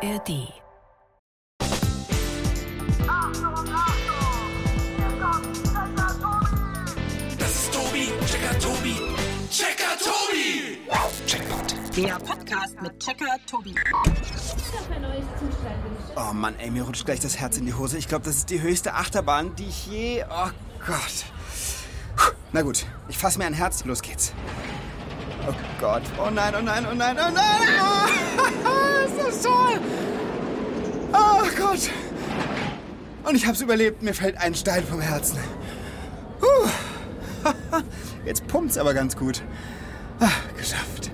ARD. Das ist Tobi, Checker Tobi, Checker Tobi. Checkpoint. Der Podcast mit Checker Tobi. Oh Mann, ey, mir rutscht gleich das Herz in die Hose. Ich glaube, das ist die höchste Achterbahn, die ich je... Oh Gott. Na gut, ich fasse mir ein Herz. Los geht's. Oh Gott. Oh nein, oh nein, oh nein, oh nein. Oh, ist toll. Oh Gott. Und ich hab's überlebt. Mir fällt ein Stein vom Herzen. Puh. Jetzt pumpt's aber ganz gut. Ah, geschafft.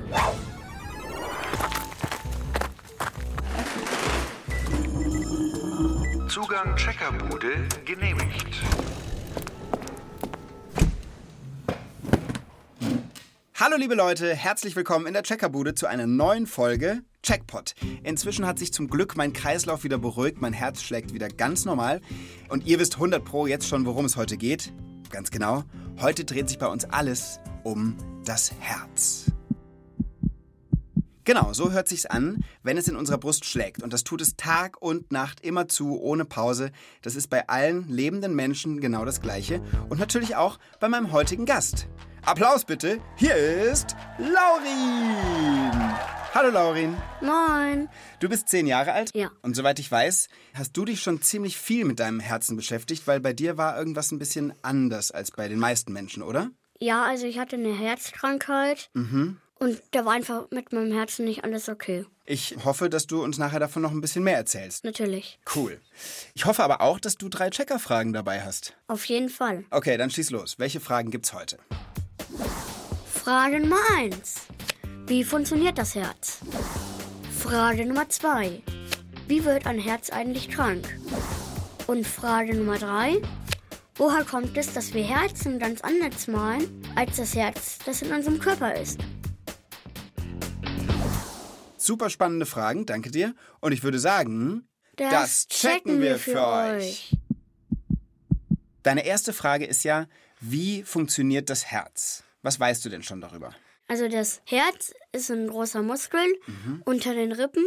Zugang Checkerbude genehmigt. Hallo liebe Leute, herzlich willkommen in der Checkerbude zu einer neuen Folge Checkpot. Inzwischen hat sich zum Glück mein Kreislauf wieder beruhigt, mein Herz schlägt wieder ganz normal und ihr wisst 100 pro jetzt schon, worum es heute geht. Ganz genau, heute dreht sich bei uns alles um das Herz. Genau, so hört sich's an, wenn es in unserer Brust schlägt. Und das tut es Tag und Nacht immer zu, ohne Pause. Das ist bei allen lebenden Menschen genau das Gleiche. Und natürlich auch bei meinem heutigen Gast. Applaus bitte. Hier ist Laurin. Hallo Laurin. Moin. Du bist zehn Jahre alt? Ja. Und soweit ich weiß, hast du dich schon ziemlich viel mit deinem Herzen beschäftigt, weil bei dir war irgendwas ein bisschen anders als bei den meisten Menschen, oder? Ja, also ich hatte eine Herzkrankheit. Und da war einfach mit meinem Herzen nicht alles okay. Ich hoffe, dass du uns nachher davon noch ein bisschen mehr erzählst. Natürlich. Cool. Ich hoffe aber auch, dass du drei Checkerfragen dabei hast. Auf jeden Fall. Okay, dann schieß los. Welche Fragen gibt's heute? Frage Nummer 1. Wie funktioniert das Herz? Frage Nummer 2. Wie wird ein Herz eigentlich krank? Und Frage Nummer 3. Woher kommt es, dass wir Herzen ganz anders malen, als das Herz, das in unserem Körper ist? Super spannende Fragen, danke dir. Und ich würde sagen, Deine erste Frage ist ja, wie funktioniert das Herz? Was weißt du denn schon darüber? Also das Herz ist ein großer Muskel unter den Rippen.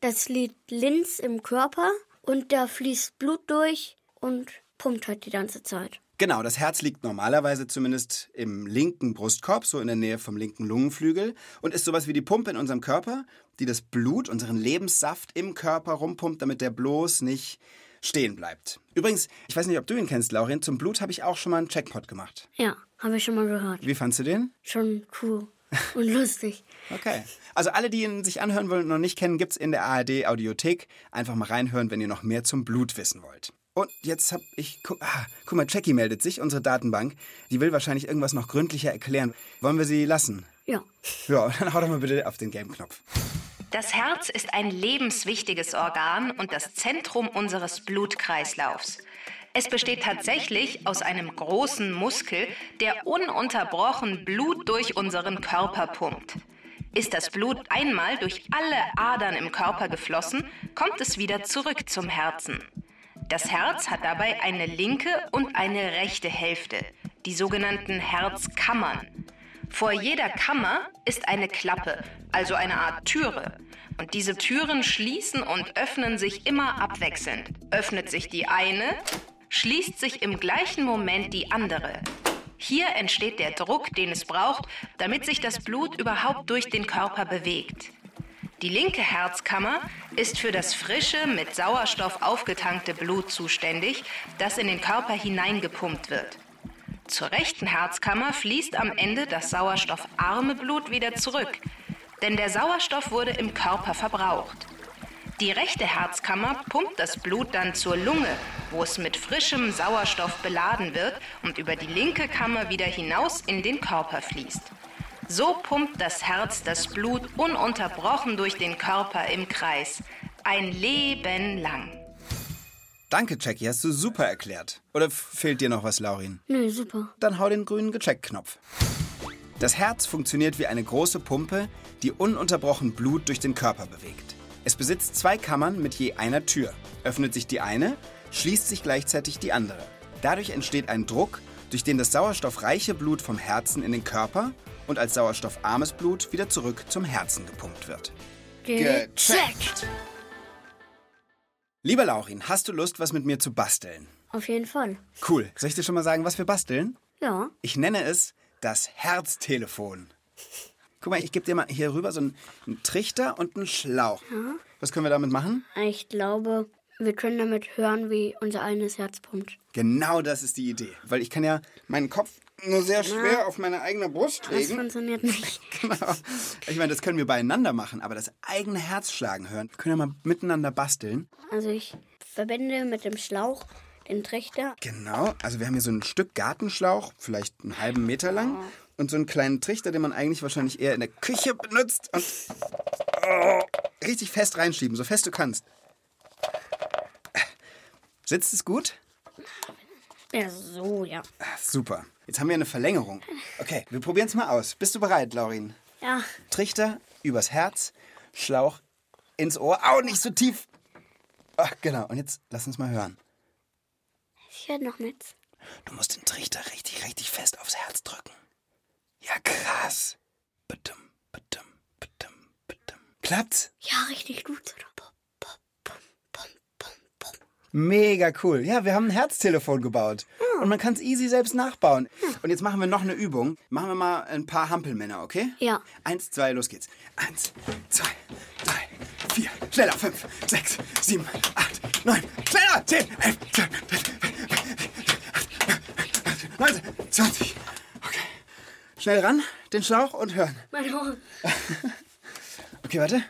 Das liegt links im Körper und da fließt Blut durch und pumpt halt die ganze Zeit. Genau, das Herz liegt normalerweise zumindest im linken Brustkorb, so in der Nähe vom linken Lungenflügel und ist sowas wie die Pumpe in unserem Körper, die das Blut, unseren Lebenssaft im Körper rumpumpt, damit der bloß nicht stehen bleibt. Übrigens, ich weiß nicht, ob du ihn kennst, Laurin, zum Blut habe ich auch schon mal einen Checkpot gemacht. Ja, habe ich schon mal gehört. Wie fandst du den? Schon cool und lustig. Okay. Also alle, die ihn sich anhören wollen und noch nicht kennen, gibt's in der ARD Audiothek. Einfach mal reinhören, wenn ihr noch mehr zum Blut wissen wollt. Und jetzt hab ich, guck, ah, guck mal, Jackie meldet sich, unsere Datenbank. Die will wahrscheinlich irgendwas noch gründlicher erklären. Wollen wir sie lassen? Ja. Ja, dann hau doch mal bitte auf den gelben Knopf. Das Herz ist ein lebenswichtiges Organ und das Zentrum unseres Blutkreislaufs. Es besteht tatsächlich aus einem großen Muskel, der ununterbrochen Blut durch unseren Körper pumpt. Ist das Blut einmal durch alle Adern im Körper geflossen, kommt es wieder zurück zum Herzen. Das Herz hat dabei eine linke und eine rechte Hälfte, die sogenannten Herzkammern. Vor jeder Kammer ist eine Klappe, also eine Art Türe. Und diese Türen schließen und öffnen sich immer abwechselnd. Öffnet sich die eine, schließt sich im gleichen Moment die andere. Hier entsteht der Druck, den es braucht, damit sich das Blut überhaupt durch den Körper bewegt. Die linke Herzkammer ist für das frische, mit Sauerstoff aufgetankte Blut zuständig, das in den Körper hineingepumpt wird. Zur rechten Herzkammer fließt am Ende das sauerstoffarme Blut wieder zurück, denn der Sauerstoff wurde im Körper verbraucht. Die rechte Herzkammer pumpt das Blut dann zur Lunge, wo es mit frischem Sauerstoff beladen wird und über die linke Kammer wieder hinaus in den Körper fließt. So pumpt das Herz das Blut ununterbrochen durch den Körper im Kreis. Ein Leben lang. Danke, Jackie, hast du super erklärt. Oder fehlt dir noch was, Laurin? Nö, super. Dann hau den grünen Gecheckt-Knopf. Das Herz funktioniert wie eine große Pumpe, die ununterbrochen Blut durch den Körper bewegt. Es besitzt zwei Kammern mit je einer Tür. Öffnet sich die eine, schließt sich gleichzeitig die andere. Dadurch entsteht ein Druck, durch den das sauerstoffreiche Blut vom Herzen in den Körper und als sauerstoffarmes Blut wieder zurück zum Herzen gepumpt wird. Gecheckt. Lieber Laurin, hast du Lust, was mit mir zu basteln? Auf jeden Fall. Cool. Soll ich dir schon mal sagen, was wir basteln? Ja. Ich nenne es das Herztelefon. Guck mal, ich gebe dir mal hier rüber so einen, einen Trichter und einen Schlauch. Was können wir damit machen? Ich glaube, wir können damit hören, wie unser eigenes Herz pumpt. Genau das ist die Idee. Weil ich kann ja meinen Kopf nur sehr schwer auf meine eigene Brust Das legen. funktioniert nicht. Genau. Ich meine, das können wir beieinander machen, aber das eigene Herz schlagen hören. Wir können ja mal miteinander basteln. Also ich verbinde mit dem Schlauch den Trichter. Genau. Also wir haben hier so ein Stück Gartenschlauch, vielleicht einen halben Meter lang. Und so einen kleinen Trichter, den man eigentlich wahrscheinlich eher in der Küche benutzt. Und oh, richtig fest reinschieben, so fest du kannst. Sitzt es gut? Ja, so, ja. Super. Jetzt haben wir eine Verlängerung. Okay, wir probieren es mal aus. Bist du bereit, Laurin? Ja, Trichter übers Herz, Schlauch ins Ohr. Au, nicht so tief. Ach, genau. Und jetzt lass uns mal hören. ich höre noch nichts. Du musst den Trichter richtig, richtig fest aufs Herz drücken. Ja, krass. Badum, badum, badum, badum. Klappt's? Ja, richtig gut. Mega cool. Ja, wir haben ein Herztelefon gebaut. Und man kann es easy selbst nachbauen. Und jetzt machen wir noch eine Übung. Machen wir mal ein paar Hampelmänner, okay? Ja. Eins, zwei, los geht's. Eins, zwei, drei, vier. Schneller. Fünf, sechs, sieben, acht, neun. Schneller. Zehn, elf, zwölf, neunzehn, zwanzig. Schnell ran, den Schlauch und hören. Mein Ohr. Okay, warte.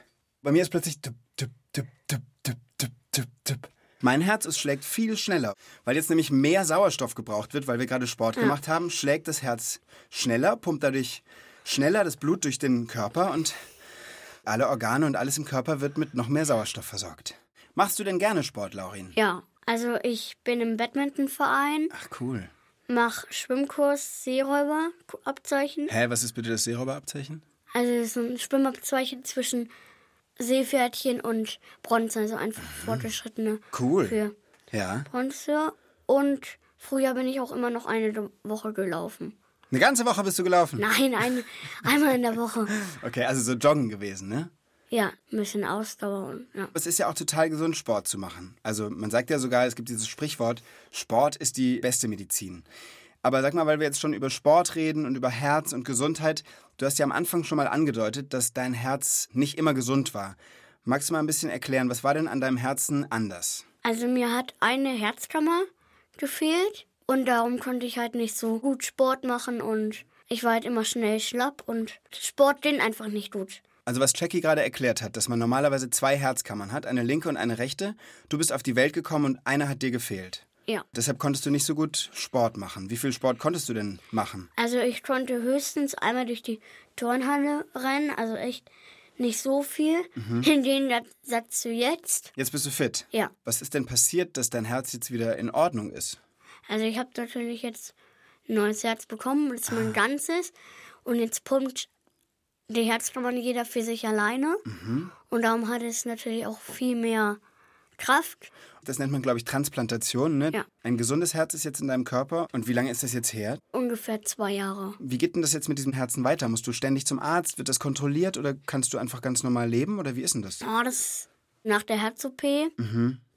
Bei mir ist plötzlich tup, tup, tup, tup, tup, tup, tup, tup. Mein Herz es schlägt viel schneller, weil jetzt nämlich mehr Sauerstoff gebraucht wird, weil wir gerade Sport gemacht haben, schlägt das Herz schneller, pumpt dadurch schneller das Blut durch den Körper und alle Organe und alles im Körper wird mit noch mehr Sauerstoff versorgt. Machst du denn gerne Sport, Laurin? Ja, also ich bin im Badmintonverein, Ach cool. Mach Schwimmkurs, Seeräuberabzeichen. Hä, was ist bitte das Seeräuberabzeichen? Also das ist ein Schwimmabzeichen zwischen Seepferdchen und Bronze, also einfach fortgeschrittene Cool. für Ja. Bronze. Und früher bin ich auch immer noch eine Woche gelaufen. Eine ganze Woche bist du gelaufen? Nein, ein, einmal in der Woche. Okay, also so joggen gewesen, ne? Ja, ein bisschen Ausdauer. Und, ja. Es ist ja auch total gesund, Sport zu machen. Also man sagt ja sogar, es gibt dieses Sprichwort, Sport ist die beste Medizin. Aber sag mal, weil wir jetzt schon über Sport reden und über Herz und Gesundheit, du hast ja am Anfang schon mal angedeutet, dass dein Herz nicht immer gesund war. Magst du mal ein bisschen erklären, was war denn an deinem Herzen anders? Also mir hat eine Herzkammer gefehlt und darum konnte ich halt nicht so gut Sport machen und ich war halt immer schnell schlapp und Sport ging einfach nicht gut. Also was Jackie gerade erklärt hat, dass man normalerweise zwei Herzkammern hat, eine linke und eine rechte. Du bist auf die Welt gekommen und eine hat dir gefehlt. Ja. Deshalb konntest du nicht so gut Sport machen. Wie viel Sport konntest du denn machen? Also ich konnte höchstens einmal durch die Turnhalle rennen, also echt nicht so viel. In den Satz zu jetzt. Jetzt bist du fit. Ja. Was ist denn passiert, dass dein Herz jetzt wieder in Ordnung ist? Also ich habe natürlich jetzt ein neues Herz bekommen, das ist mein ganzes. Und jetzt pumpt die Herzkammer jeder für sich alleine. Und darum hat es natürlich auch viel mehr Kraft. Das nennt man, glaube ich, Transplantation. Ne? Ja. Ein gesundes Herz ist jetzt in deinem Körper. Und wie lange ist das jetzt her? Ungefähr zwei Jahre. Wie geht denn das jetzt mit diesem Herzen weiter? Musst du ständig zum Arzt? Wird das kontrolliert oder kannst du einfach ganz normal leben? Oder wie ist denn das? Ja, das nach der Herz-OP.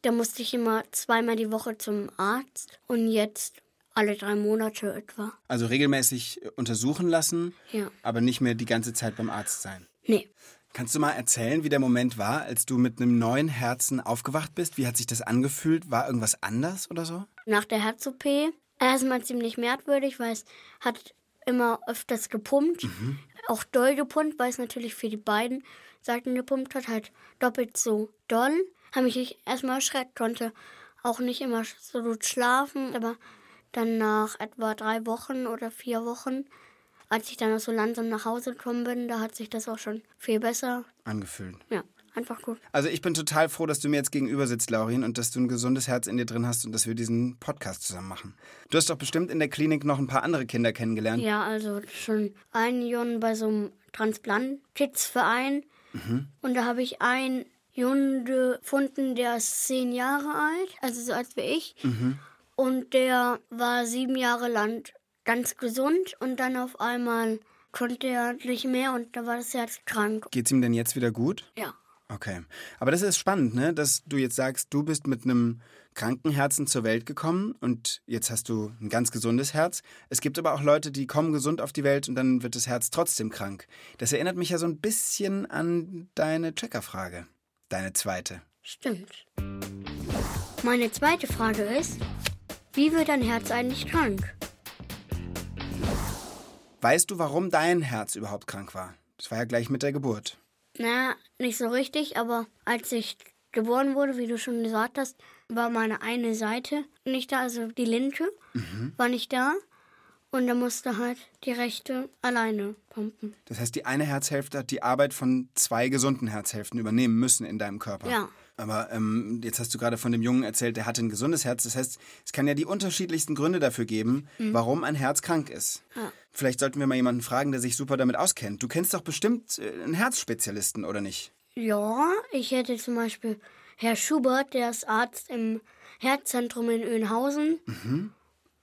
Da musste ich immer zweimal die Woche zum Arzt. Und jetzt alle drei Monate etwa. Also regelmäßig äh, untersuchen lassen, Ja. aber nicht mehr die ganze Zeit beim Arzt sein. Nee. Kannst du mal erzählen, wie der Moment war, als du mit einem neuen Herzen aufgewacht bist? Wie hat sich das angefühlt? War irgendwas anders oder so? nach der Herz-OP erstmal ziemlich merkwürdig, weil es hat immer öfters gepumpt. Auch doll gepumpt, weil es natürlich für die beiden Seiten gepumpt hat, halt doppelt so doll. Habe mich erstmal erschreckt, konnte auch nicht immer so gut schlafen, aber dann nach etwa drei Wochen oder vier Wochen, als ich dann auch so langsam nach Hause gekommen bin, da hat sich das auch schon viel besser. Angefühlt. Ja, einfach gut. Also ich bin total froh, dass du mir jetzt gegenüber sitzt, Laurin, und dass du ein gesundes Herz in dir drin hast und dass wir diesen Podcast zusammen machen. Du hast doch bestimmt in der Klinik noch ein paar andere Kinder kennengelernt. Ja, also schon ein Jahr bei so einem Transplant-Kids-Verein. Und da habe ich einen Jungen gefunden, der ist zehn Jahre alt, also so alt wie ich. Und der war sieben Jahre lang ganz gesund und dann auf einmal konnte er nicht mehr und da war das Herz krank. Geht's ihm denn jetzt wieder gut? Ja. Okay. Aber das ist spannend, ne? dass du jetzt sagst, du bist mit einem kranken Herzen zur Welt gekommen und jetzt hast du ein ganz gesundes Herz. Es gibt aber auch Leute, die kommen gesund auf die Welt und dann wird das Herz trotzdem krank. Das erinnert mich ja so ein bisschen an deine Checkerfrage. Deine zweite. Stimmt. Meine zweite Frage ist, wie wird ein Herz eigentlich krank? Weißt du, warum dein Herz überhaupt krank war? Das war ja gleich mit der Geburt. Na, nicht so richtig, aber als ich geboren wurde, wie du schon gesagt hast, war meine eine Seite nicht da, also die linke war nicht da. Und da musste halt die rechte alleine pumpen. Das heißt, die eine Herzhälfte hat die Arbeit von zwei gesunden Herzhälften übernehmen müssen in deinem Körper. Ja. Aber ähm, jetzt hast du gerade von dem Jungen erzählt, der hatte ein gesundes Herz. Das heißt, es kann ja die unterschiedlichsten Gründe dafür geben, warum ein Herz krank ist. Ja. Vielleicht sollten wir mal jemanden fragen, der sich super damit auskennt. Du kennst doch bestimmt äh, einen Herzspezialisten, oder nicht? Ja, ich hätte zum Beispiel Herr Schubert, der ist Arzt im Herzzentrum in Öhnhausen.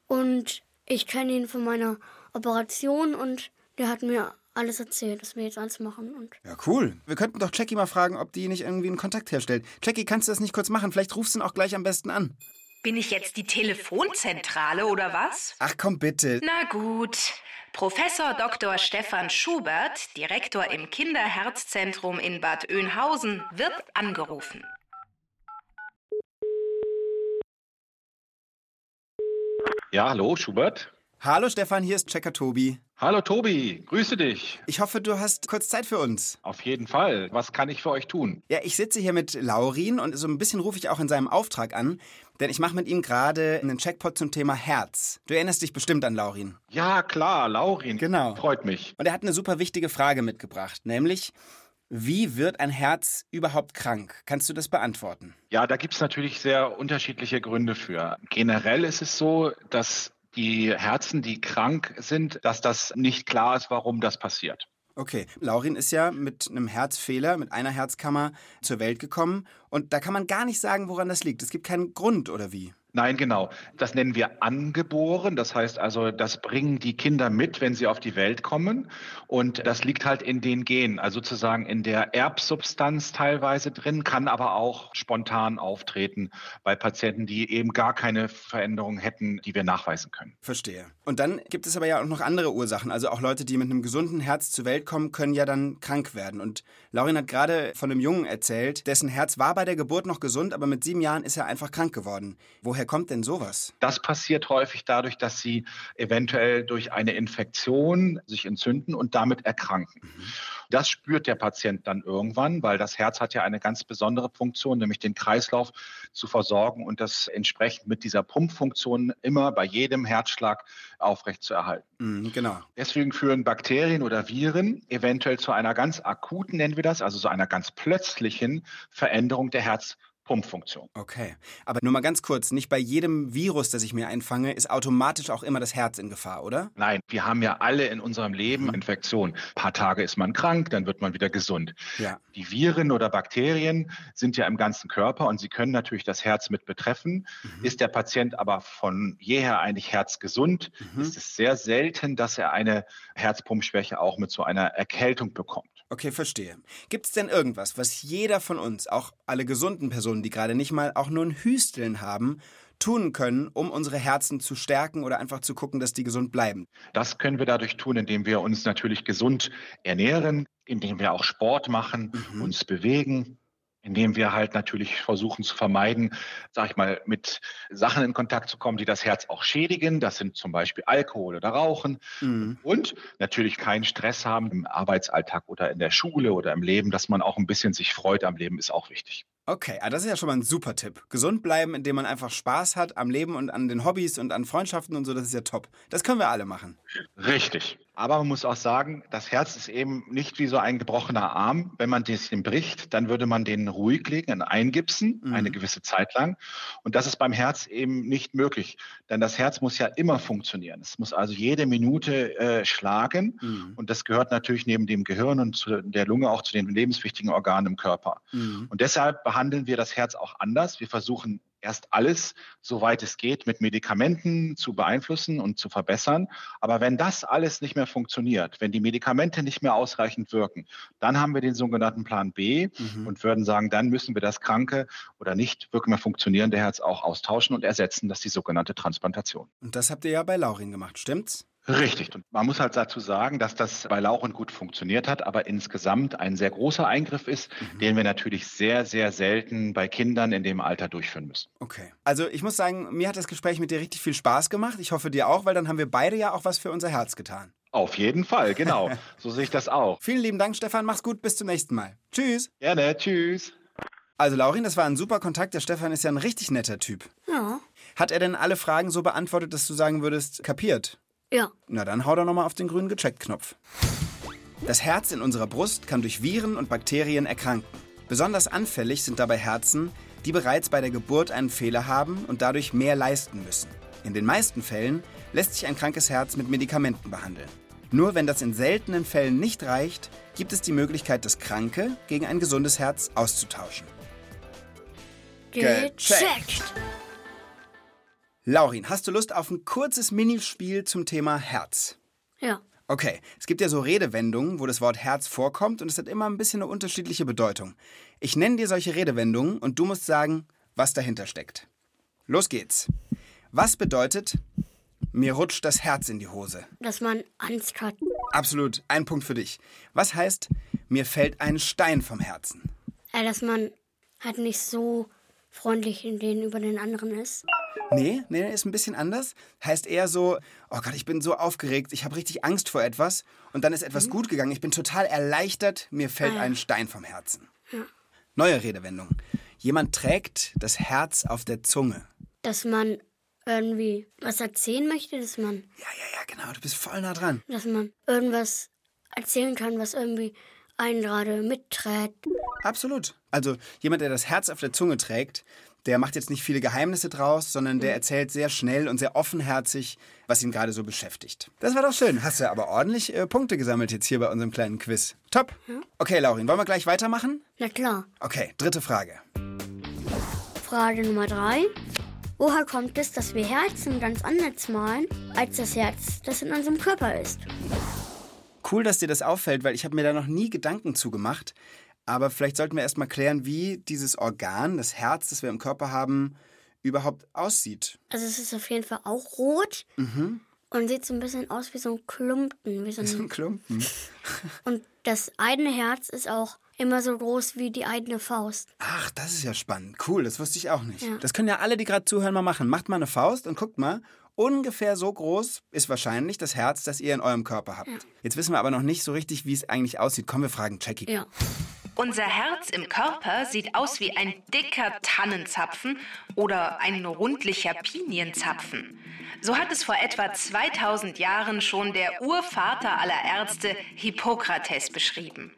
Und ich kenne ihn von meiner Operation und der hat mir alles erzählt, was wir jetzt alles machen. Und Ja, cool. Wir könnten doch Jackie mal fragen, ob die nicht irgendwie einen Kontakt herstellt. Jackie, kannst du das nicht kurz machen? Vielleicht rufst du ihn auch gleich am besten an. Bin ich jetzt die Telefonzentrale oder was? Ach komm bitte. Na gut. Professor Dr. Stefan Schubert, Direktor im Kinderherzzentrum in Bad Oeynhausen, wird angerufen. Ja, hallo, Schubert. Hallo Stefan, hier ist Checker Tobi. Hallo, Tobi. Grüße dich. Ich hoffe, du hast kurz Zeit für uns. Auf jeden Fall. Was kann ich für euch tun? Ja, ich sitze hier mit Laurin und so ein bisschen rufe ich auch in seinem Auftrag an, denn ich mache mit ihm gerade einen Checkpot zum Thema Herz. Du erinnerst dich bestimmt an Laurin. Ja, klar, Laurin. Genau. Freut mich. Und er hat eine super wichtige Frage mitgebracht, nämlich, wie wird ein Herz überhaupt krank? Kannst du das beantworten? Ja, da gibt es natürlich sehr unterschiedliche Gründe für. Generell ist es so, dass die Herzen, die krank sind, dass das nicht klar ist, warum das passiert. Okay, Laurin ist ja mit einem Herzfehler, mit einer Herzkammer zur Welt gekommen und da kann man gar nicht sagen, woran das liegt. Es gibt keinen Grund oder wie. Nein, genau. Das nennen wir angeboren. Das heißt also, das bringen die Kinder mit, wenn sie auf die Welt kommen. Und das liegt halt in den Genen, also sozusagen in der Erbsubstanz teilweise drin, kann aber auch spontan auftreten bei Patienten, die eben gar keine Veränderung hätten, die wir nachweisen können. Verstehe. Und dann gibt es aber ja auch noch andere Ursachen. Also auch Leute, die mit einem gesunden Herz zur Welt kommen, können ja dann krank werden. Und Laurin hat gerade von einem Jungen erzählt, dessen Herz war bei der Geburt noch gesund, aber mit sieben Jahren ist er einfach krank geworden. Woher kommt denn sowas? Das passiert häufig dadurch, dass sie eventuell durch eine Infektion sich entzünden und damit erkranken. Das spürt der Patient dann irgendwann, weil das Herz hat ja eine ganz besondere Funktion, nämlich den Kreislauf zu versorgen und das entsprechend mit dieser Pumpfunktion immer bei jedem Herzschlag aufrecht zu erhalten. Mhm, genau. Deswegen führen Bakterien oder Viren eventuell zu einer ganz akuten, nennen wir das, also so einer ganz plötzlichen Veränderung der Herzpumpfunktion. Okay. Aber nur mal ganz kurz, nicht bei jedem Virus, das ich mir einfange, ist automatisch auch immer das Herz in Gefahr, oder? Nein, wir haben ja alle in unserem Leben Infektionen. Ein paar Tage ist man krank, dann wird man wieder gesund. Ja. Die Viren oder Bakterien sind ja im ganzen Körper und sie können natürlich das Herz mit betreffen. Ist der Patient aber von jeher eigentlich herzgesund, ist es sehr selten, dass er eine Herzpumpschwäche auch mit so einer Erkältung bekommt. Okay, verstehe. Gibt es denn irgendwas, was jeder von uns, auch alle gesunden Personen, die gerade nicht mal auch nur ein Hüsteln haben, tun können, um unsere Herzen zu stärken oder einfach zu gucken, dass die gesund bleiben? Das können wir dadurch tun, indem wir uns natürlich gesund ernähren, indem wir auch Sport machen, uns bewegen, indem wir halt natürlich versuchen zu vermeiden, sag ich mal, mit Sachen in Kontakt zu kommen, die das Herz auch schädigen. Das sind zum Beispiel Alkohol oder Rauchen. Und natürlich keinen Stress haben im Arbeitsalltag oder in der Schule oder im Leben, dass man auch ein bisschen sich freut am Leben, ist auch wichtig. Okay, ah, das ist ja schon mal ein super Tipp. Gesund bleiben, indem man einfach Spaß hat am Leben und an den Hobbys und an Freundschaften und so, das ist ja top. Das können wir alle machen. Richtig. Aber man muss auch sagen, das Herz ist eben nicht wie so ein gebrochener Arm. Wenn man den bricht, dann würde man den ruhig legen, eingipsen, eine gewisse Zeit lang. Und das ist beim Herz eben nicht möglich. Denn das Herz muss ja immer funktionieren. Es muss also jede Minute äh, schlagen. Und das gehört natürlich neben dem Gehirn und zu der Lunge auch zu den lebenswichtigen Organen im Körper. Und deshalb behandeln wir das Herz auch anders. Wir versuchen erst alles, soweit es geht, mit Medikamenten zu beeinflussen und zu verbessern. Aber wenn das alles nicht mehr funktioniert, wenn die Medikamente nicht mehr ausreichend wirken, dann haben wir den sogenannten Plan B mhm. und würden sagen, dann müssen wir das kranke oder nicht wirklich mehr funktionierende Herz auch austauschen und ersetzen. Das ist die sogenannte Transplantation. Und das habt ihr ja bei Laurin gemacht, stimmt's? Richtig. Und man muss halt dazu sagen, dass das bei Lauren gut funktioniert hat, aber insgesamt ein sehr großer Eingriff ist, mhm. den wir natürlich sehr, sehr selten bei Kindern in dem Alter durchführen müssen. Okay. Also ich muss sagen, mir hat das Gespräch mit dir richtig viel Spaß gemacht. Ich hoffe dir auch, weil dann haben wir beide ja auch was für unser Herz getan. Auf jeden Fall, genau. so sehe ich das auch. Vielen lieben Dank, Stefan. Mach's gut. Bis zum nächsten Mal. Tschüss. Gerne. Tschüss. Also Laurin, das war ein super Kontakt. Der Stefan ist ja ein richtig netter Typ. Ja. Hat er denn alle Fragen so beantwortet, dass du sagen würdest, kapiert? Ja. Na dann hau doch nochmal auf den grünen Gecheckt-Knopf. Das Herz in unserer Brust kann durch Viren und Bakterien erkranken. Besonders anfällig sind dabei Herzen, die bereits bei der Geburt einen Fehler haben und dadurch mehr leisten müssen. In den meisten Fällen lässt sich ein krankes Herz mit Medikamenten behandeln. Nur wenn das in seltenen Fällen nicht reicht, gibt es die Möglichkeit, das kranke gegen ein gesundes Herz auszutauschen. Gecheckt. Laurin, hast du Lust auf ein kurzes Minispiel zum Thema Herz? Ja. Okay, es gibt ja so Redewendungen, wo das Wort Herz vorkommt und es hat immer ein bisschen eine unterschiedliche Bedeutung. Ich nenne dir solche Redewendungen und du musst sagen, was dahinter steckt. Los geht's. Was bedeutet, mir rutscht das Herz in die Hose? Dass man Angst hat. Absolut, ein Punkt für dich. Was heißt, mir fällt ein Stein vom Herzen? Dass man halt nicht so freundlich in den über den anderen ist. Nee, nee, ist ein bisschen anders. Heißt eher so, oh Gott, ich bin so aufgeregt, ich habe richtig Angst vor etwas und dann ist etwas mhm. gut gegangen, ich bin total erleichtert, mir fällt ah, ein Stein vom Herzen. Ja. Neue Redewendung. Jemand trägt das Herz auf der Zunge. Dass man irgendwie was erzählen möchte, dass man. Ja, ja, ja, genau, du bist voll nah dran. Dass man irgendwas erzählen kann, was irgendwie einen gerade mitträgt. Absolut. Also jemand, der das Herz auf der Zunge trägt, der macht jetzt nicht viele Geheimnisse draus, sondern der mhm. erzählt sehr schnell und sehr offenherzig, was ihn gerade so beschäftigt. Das war doch schön. Hast du aber ordentlich äh, Punkte gesammelt jetzt hier bei unserem kleinen Quiz. Top. Okay, Laurin, wollen wir gleich weitermachen? Na klar. Okay, dritte Frage. Frage Nummer drei. Woher kommt es, dass wir Herzen ganz anders malen, als das Herz, das in unserem Körper ist? Cool, dass dir das auffällt, weil ich habe mir da noch nie Gedanken zugemacht. Aber vielleicht sollten wir erstmal klären, wie dieses Organ, das Herz, das wir im Körper haben, überhaupt aussieht. Also es ist auf jeden Fall auch rot Mhm. und sieht so ein bisschen aus wie so ein Klumpen. Wie so So ein ein Klumpen. und das eigene Herz ist auch immer so groß wie die eigene Faust. Ach, das ist ja spannend. Cool, das wusste ich auch nicht. Ja. Das können ja alle, die gerade zuhören, mal machen. Macht mal eine Faust und guckt mal. Ungefähr so groß ist wahrscheinlich das Herz, das ihr in eurem Körper habt. Jetzt wissen wir aber noch nicht so richtig, wie es eigentlich aussieht. Komm, wir fragen Jackie. Ja. Unser Herz im Körper sieht aus wie ein dicker Tannenzapfen oder ein rundlicher Pinienzapfen. So hat es vor etwa 2000 Jahren schon der Urvater aller Ärzte Hippokrates beschrieben.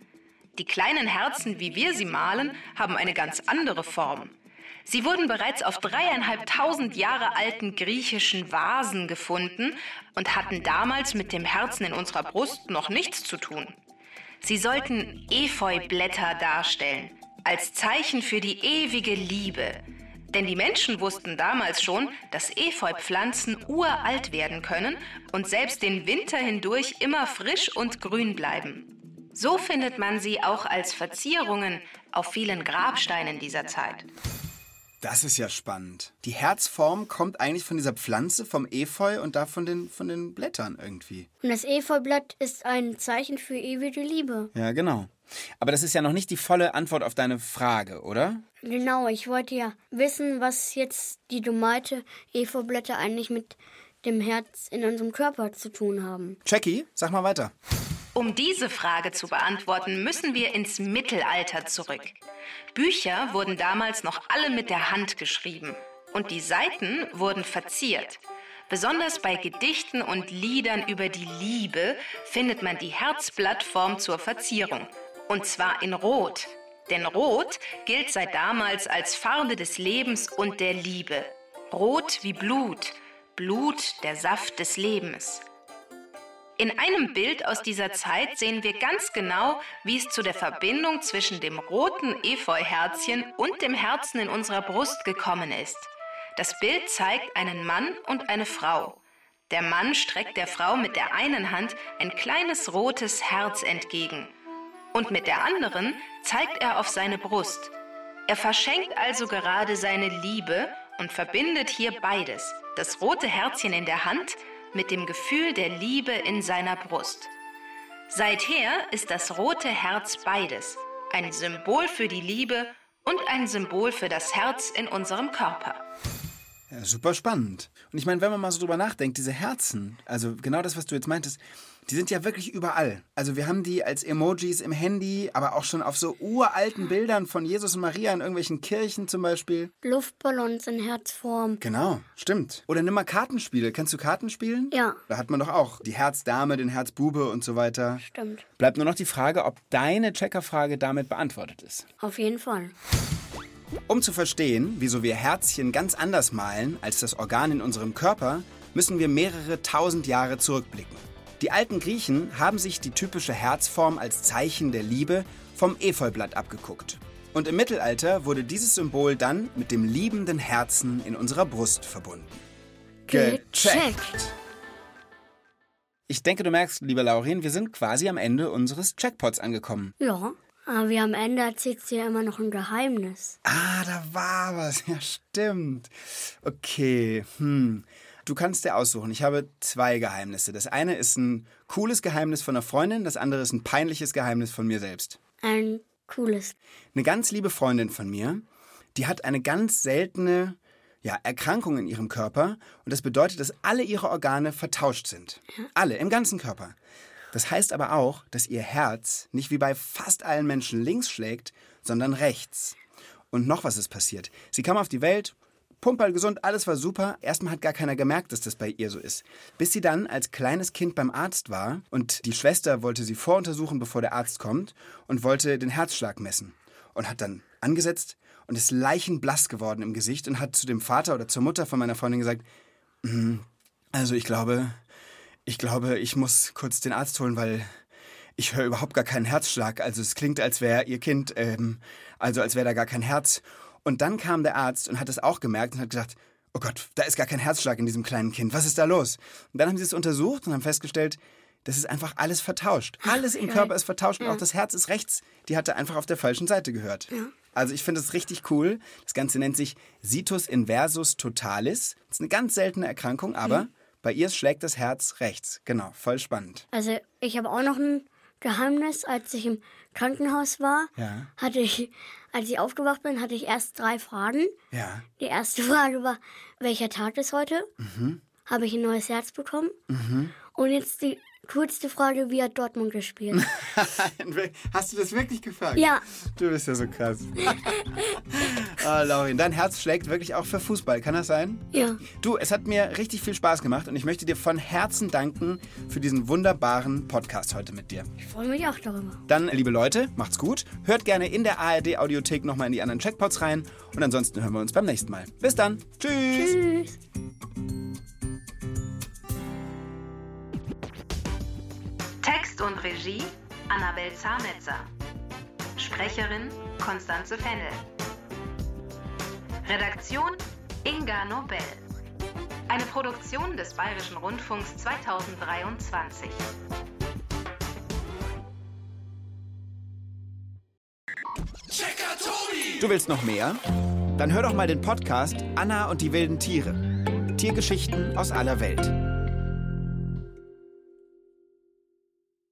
Die kleinen Herzen, wie wir sie malen, haben eine ganz andere Form. Sie wurden bereits auf dreieinhalbtausend Jahre alten griechischen Vasen gefunden und hatten damals mit dem Herzen in unserer Brust noch nichts zu tun. Sie sollten Efeublätter darstellen, als Zeichen für die ewige Liebe. Denn die Menschen wussten damals schon, dass Efeupflanzen uralt werden können und selbst den Winter hindurch immer frisch und grün bleiben. So findet man sie auch als Verzierungen auf vielen Grabsteinen dieser Zeit. Das ist ja spannend. Die Herzform kommt eigentlich von dieser Pflanze, vom Efeu und da von den, von den Blättern irgendwie. Und das Efeublatt ist ein Zeichen für ewige Liebe. Ja, genau. Aber das ist ja noch nicht die volle Antwort auf deine Frage, oder? Genau, ich wollte ja wissen, was jetzt die Domate Efeublätter eigentlich mit dem Herz in unserem Körper zu tun haben. Jackie, sag mal weiter. Um diese Frage zu beantworten, müssen wir ins Mittelalter zurück. Bücher wurden damals noch alle mit der Hand geschrieben und die Seiten wurden verziert. Besonders bei Gedichten und Liedern über die Liebe findet man die Herzblattform zur Verzierung. Und zwar in Rot. Denn Rot gilt seit damals als Farbe des Lebens und der Liebe. Rot wie Blut, Blut der Saft des Lebens. In einem Bild aus dieser Zeit sehen wir ganz genau, wie es zu der Verbindung zwischen dem roten Efeuherzchen und dem Herzen in unserer Brust gekommen ist. Das Bild zeigt einen Mann und eine Frau. Der Mann streckt der Frau mit der einen Hand ein kleines rotes Herz entgegen und mit der anderen zeigt er auf seine Brust. Er verschenkt also gerade seine Liebe und verbindet hier beides, das rote Herzchen in der Hand mit dem Gefühl der Liebe in seiner Brust. Seither ist das rote Herz beides, ein Symbol für die Liebe und ein Symbol für das Herz in unserem Körper. Ja, super spannend. Und ich meine, wenn man mal so drüber nachdenkt, diese Herzen, also genau das, was du jetzt meintest, die sind ja wirklich überall. Also wir haben die als Emojis im Handy, aber auch schon auf so uralten Bildern von Jesus und Maria in irgendwelchen Kirchen zum Beispiel. Luftballons in Herzform. Genau, stimmt. Oder nimm mal Kartenspiele. Kennst du Karten spielen? Ja. Da hat man doch auch die Herzdame, den Herzbube und so weiter. Stimmt. Bleibt nur noch die Frage, ob deine Checkerfrage damit beantwortet ist. Auf jeden Fall. Um zu verstehen, wieso wir Herzchen ganz anders malen als das Organ in unserem Körper, müssen wir mehrere tausend Jahre zurückblicken. Die alten Griechen haben sich die typische Herzform als Zeichen der Liebe vom Efeublatt abgeguckt. Und im Mittelalter wurde dieses Symbol dann mit dem liebenden Herzen in unserer Brust verbunden. Gecheckt. Ich denke, du merkst, lieber Laurin, wir sind quasi am Ende unseres Checkpots angekommen. Ja, aber wie am Ende erzählt sie ja immer noch ein Geheimnis. Ah, da war was. Ja, stimmt. Okay, hm. Du kannst dir aussuchen. Ich habe zwei Geheimnisse. Das eine ist ein cooles Geheimnis von einer Freundin, das andere ist ein peinliches Geheimnis von mir selbst. Ein cooles. Eine ganz liebe Freundin von mir, die hat eine ganz seltene ja, Erkrankung in ihrem Körper und das bedeutet, dass alle ihre Organe vertauscht sind. Alle, im ganzen Körper. Das heißt aber auch, dass ihr Herz nicht wie bei fast allen Menschen links schlägt, sondern rechts. Und noch was ist passiert. Sie kam auf die Welt, Pumperl gesund, alles war super. Erstmal hat gar keiner gemerkt, dass das bei ihr so ist. Bis sie dann als kleines Kind beim Arzt war und die Schwester wollte sie voruntersuchen, bevor der Arzt kommt und wollte den Herzschlag messen. Und hat dann angesetzt und ist leichenblass geworden im Gesicht und hat zu dem Vater oder zur Mutter von meiner Freundin gesagt, "Mm, also ich glaube, ich glaube, ich muss kurz den Arzt holen, weil ich höre überhaupt gar keinen Herzschlag. Also es klingt, als wäre ihr Kind, ähm, also als wäre da gar kein Herz. Und dann kam der Arzt und hat es auch gemerkt und hat gesagt, oh Gott, da ist gar kein Herzschlag in diesem kleinen Kind. Was ist da los? Und dann haben sie es untersucht und haben festgestellt, das ist einfach alles vertauscht. Alles im Körper ist vertauscht und auch das Herz ist rechts. Die hatte einfach auf der falschen Seite gehört. Also ich finde es richtig cool. Das Ganze nennt sich Situs inversus totalis. Das ist eine ganz seltene Erkrankung, aber bei ihr schlägt das Herz rechts. Genau, voll spannend. Also ich habe auch noch ein Geheimnis. Als ich im Krankenhaus war, Ja. hatte ich, als ich aufgewacht bin, hatte ich erst drei Fragen. Ja. Die erste Frage war, welcher Tag ist heute? Mhm. Habe ich ein neues Herz bekommen? Und jetzt die coolste Frage, wie hat Dortmund gespielt? Hast du das wirklich gefragt? ja, Du bist ja so krass. ah, Laurin, dein Herz schlägt wirklich auch für Fußball, kann das sein? ja. Du, es hat mir richtig viel Spaß gemacht und ich möchte dir von Herzen danken für diesen wunderbaren Podcast heute mit dir. Ich freue mich auch darüber. Dann, liebe Leute, macht's gut. Hört gerne in der ARD-Audiothek nochmal in die anderen Checkpots rein und ansonsten hören wir uns beim nächsten Mal. Bis dann. Tschüss. Tschüss. Text und Regie Annabel Zahnetzer. Sprecherin Konstanze Fennel. Redaktion Inga Nobel. Eine Produktion des Bayerischen Rundfunks 2023. Checker Tobi! Du willst noch mehr? Dann hör doch mal den Podcast Anna und die wilden Tiere. Tiergeschichten aus aller Welt.